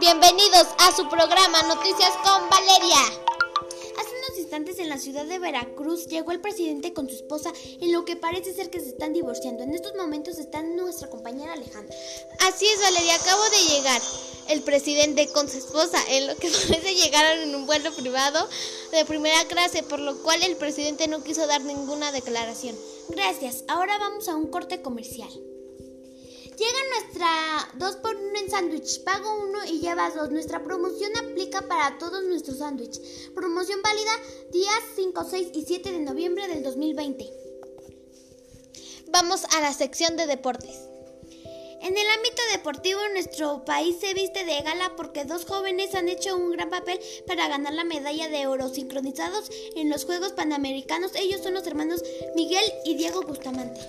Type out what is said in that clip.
Bienvenidos a su programa Noticias con Valeria. Hace unos instantes en la ciudad de Veracruz llegó el presidente con su esposa en lo que parece ser que se están divorciando. En estos momentos está nuestra compañera Alejandra. Así es, Valeria, acabo de llegar. El presidente con su esposa, en lo que parece llegaron en un vuelo privado de primera clase, por lo cual el presidente no quiso dar ninguna declaración. Gracias. Ahora vamos a un corte comercial. Llega nuestra 2 por 1 en sándwich. Pago uno y llevas dos. Nuestra promoción aplica para todos nuestros sándwiches. Promoción válida días 5, 6 y 7 de noviembre del 2020. Vamos a la sección de deportes. En el ámbito deportivo, nuestro país se viste de gala porque dos jóvenes han hecho un gran papel para ganar la medalla de oro sincronizados en los Juegos Panamericanos. Ellos son los hermanos Miguel y Diego Bustamante.